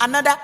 another.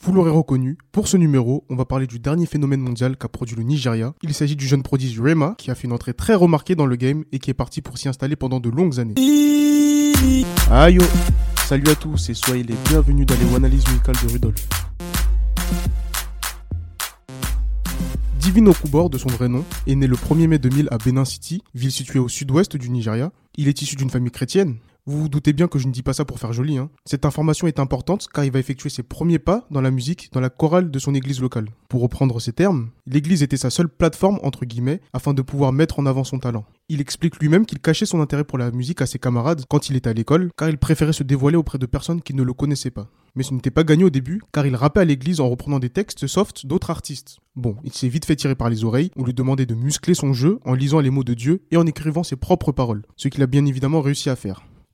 Vous l'aurez reconnu, pour ce numéro, on va parler du dernier phénomène mondial qu'a produit le Nigeria. Il s'agit du jeune prodige Rema, qui a fait une entrée très remarquée dans le game et qui est parti pour s'y installer pendant de longues années. Aïe yo Salut à tous et soyez les bienvenus dans les analyses musicales de Rudolph. Divino Okubor, de son vrai nom, est né le 1er mai 2000 à Benin City, ville située au sud-ouest du Nigeria. Il est issu d'une famille chrétienne. Vous vous doutez bien que je ne dis pas ça pour faire joli. Hein. Cette information est importante car il va effectuer ses premiers pas dans la musique dans la chorale de son église locale. Pour reprendre ces termes, l'église était sa seule plateforme entre guillemets afin de pouvoir mettre en avant son talent. Il explique lui-même qu'il cachait son intérêt pour la musique à ses camarades quand il était à l'école car il préférait se dévoiler auprès de personnes qui ne le connaissaient pas. Mais ce n'était pas gagné au début car il rappait à l'église en reprenant des textes soft d'autres artistes. Bon, il s'est vite fait tirer par les oreilles, on lui demandait de muscler son jeu en lisant les mots de Dieu et en écrivant ses propres paroles, ce qu'il a bien évidemment réussi à faire.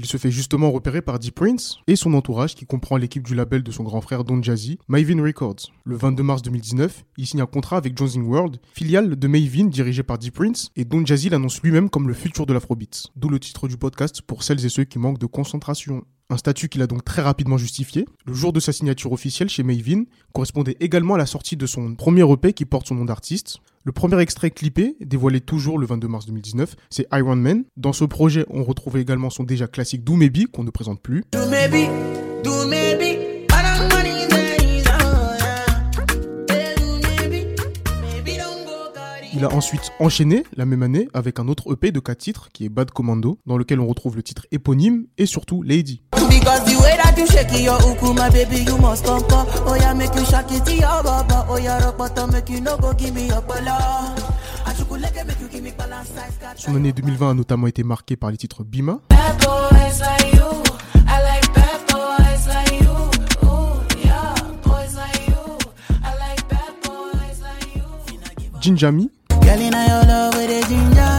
Il se fait justement repérer par Deep Prince et son entourage qui comprend l'équipe du label de son grand frère Don Jazzy, Mavin Records. Le 22 mars 2019, il signe un contrat avec Jonesing World, filiale de Mavin dirigée par Deep Prince, et Don Jazzy l'annonce lui-même comme le futur de l'Afrobeat. D'où le titre du podcast pour celles et ceux qui manquent de concentration. Un statut qu'il a donc très rapidement justifié. Le jour de sa signature officielle chez Mavin correspondait également à la sortie de son premier EP qui porte son nom d'artiste. Le premier extrait clippé, dévoilé toujours le 22 mars 2019, c'est Iron Man. Dans ce projet, on retrouve également son déjà classique Do Maybe, qu'on ne présente plus. Do maybe, do maybe. Il a ensuite enchaîné la même année avec un autre EP de 4 titres qui est Bad Commando, dans lequel on retrouve le titre éponyme et surtout Lady. Because the way that you shake it, your uku, my baby, you must come come. Oh yeah, make you shake it to your baba. Oh yeah, rock bottom, make you no go give me your bala. Son année 2020 a notamment été marquée par les titres Bima, Bad boys like you. I like bad boys like you. Jinjami Girl, in your love, where they ginger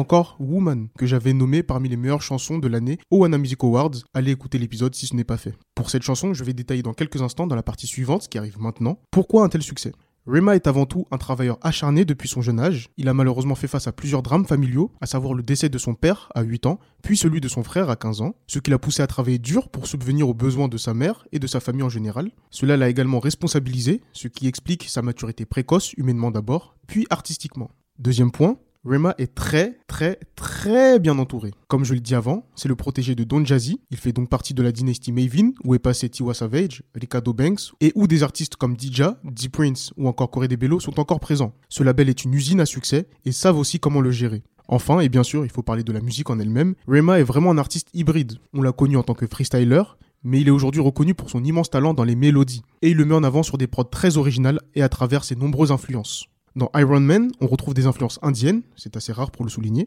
encore Woman, que j'avais nommé parmi les meilleures chansons de l'année au Wana Music Awards. Allez écouter l'épisode si ce n'est pas fait. Pour cette chanson, je vais détailler dans quelques instants dans la partie suivante, qui arrive maintenant, pourquoi un tel succès? Rema est avant tout un travailleur acharné depuis son jeune âge. Il a malheureusement fait face à plusieurs drames familiaux, à savoir le décès de son père à 8 ans, puis celui de son frère à 15 ans, ce qui l'a poussé à travailler dur pour subvenir aux besoins de sa mère et de sa famille en général. Cela l'a également responsabilisé, ce qui explique sa maturité précoce, humainement d'abord, puis artistiquement. Deuxième point, Rema est très, très, très bien entouré. Comme je l'ai dit avant, c'est le protégé de Don Jazzy. Il fait donc partie de la dynastie Mavin, où est passé Tiwa Savage, Ricardo Banks, et où des artistes comme Dija, D Prince ou encore Corey Bello sont encore présents. Ce label est une usine à succès et savent aussi comment le gérer. Enfin, et bien sûr, il faut parler de la musique en elle-même, Rema est vraiment un artiste hybride. On l'a connu en tant que freestyler, mais il est aujourd'hui reconnu pour son immense talent dans les mélodies, et il le met en avant sur des prods très originales et à travers ses nombreuses influences. Dans Iron Man, on retrouve des influences indiennes, c'est assez rare pour le souligner,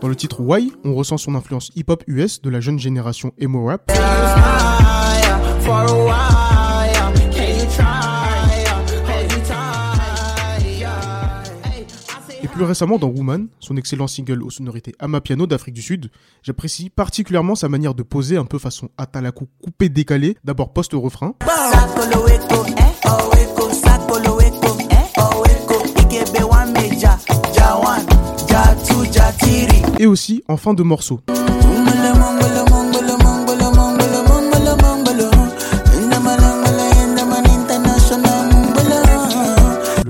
Dans le titre Why, on ressent son influence hip-hop US de la jeune génération emo rap. Plus récemment dans Woman, son excellent single aux sonorités Amapiano d'Afrique du Sud, j'apprécie particulièrement sa manière de poser un peu façon Atalaku coupé décalé, d'abord ja three. et aussi en fin de morceau.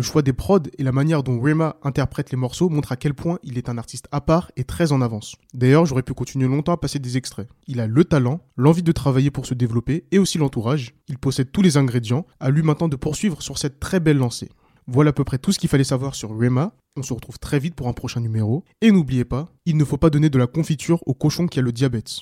Choix des prods et la manière dont Rema interprète les morceaux montrent à quel point il est un artiste à part et très en avance. D'ailleurs, j'aurais pu continuer longtemps à passer des extraits. Il a le talent, l'envie de travailler pour se développer et aussi l'entourage. Il possède tous les ingrédients, à lui maintenant de poursuivre sur cette très belle lancée. Voilà à peu près tout ce qu'il fallait savoir sur Rema. On se retrouve très vite pour un prochain numéro. Et n'oubliez pas, il ne faut pas donner de la confiture au cochon qui a le diabète.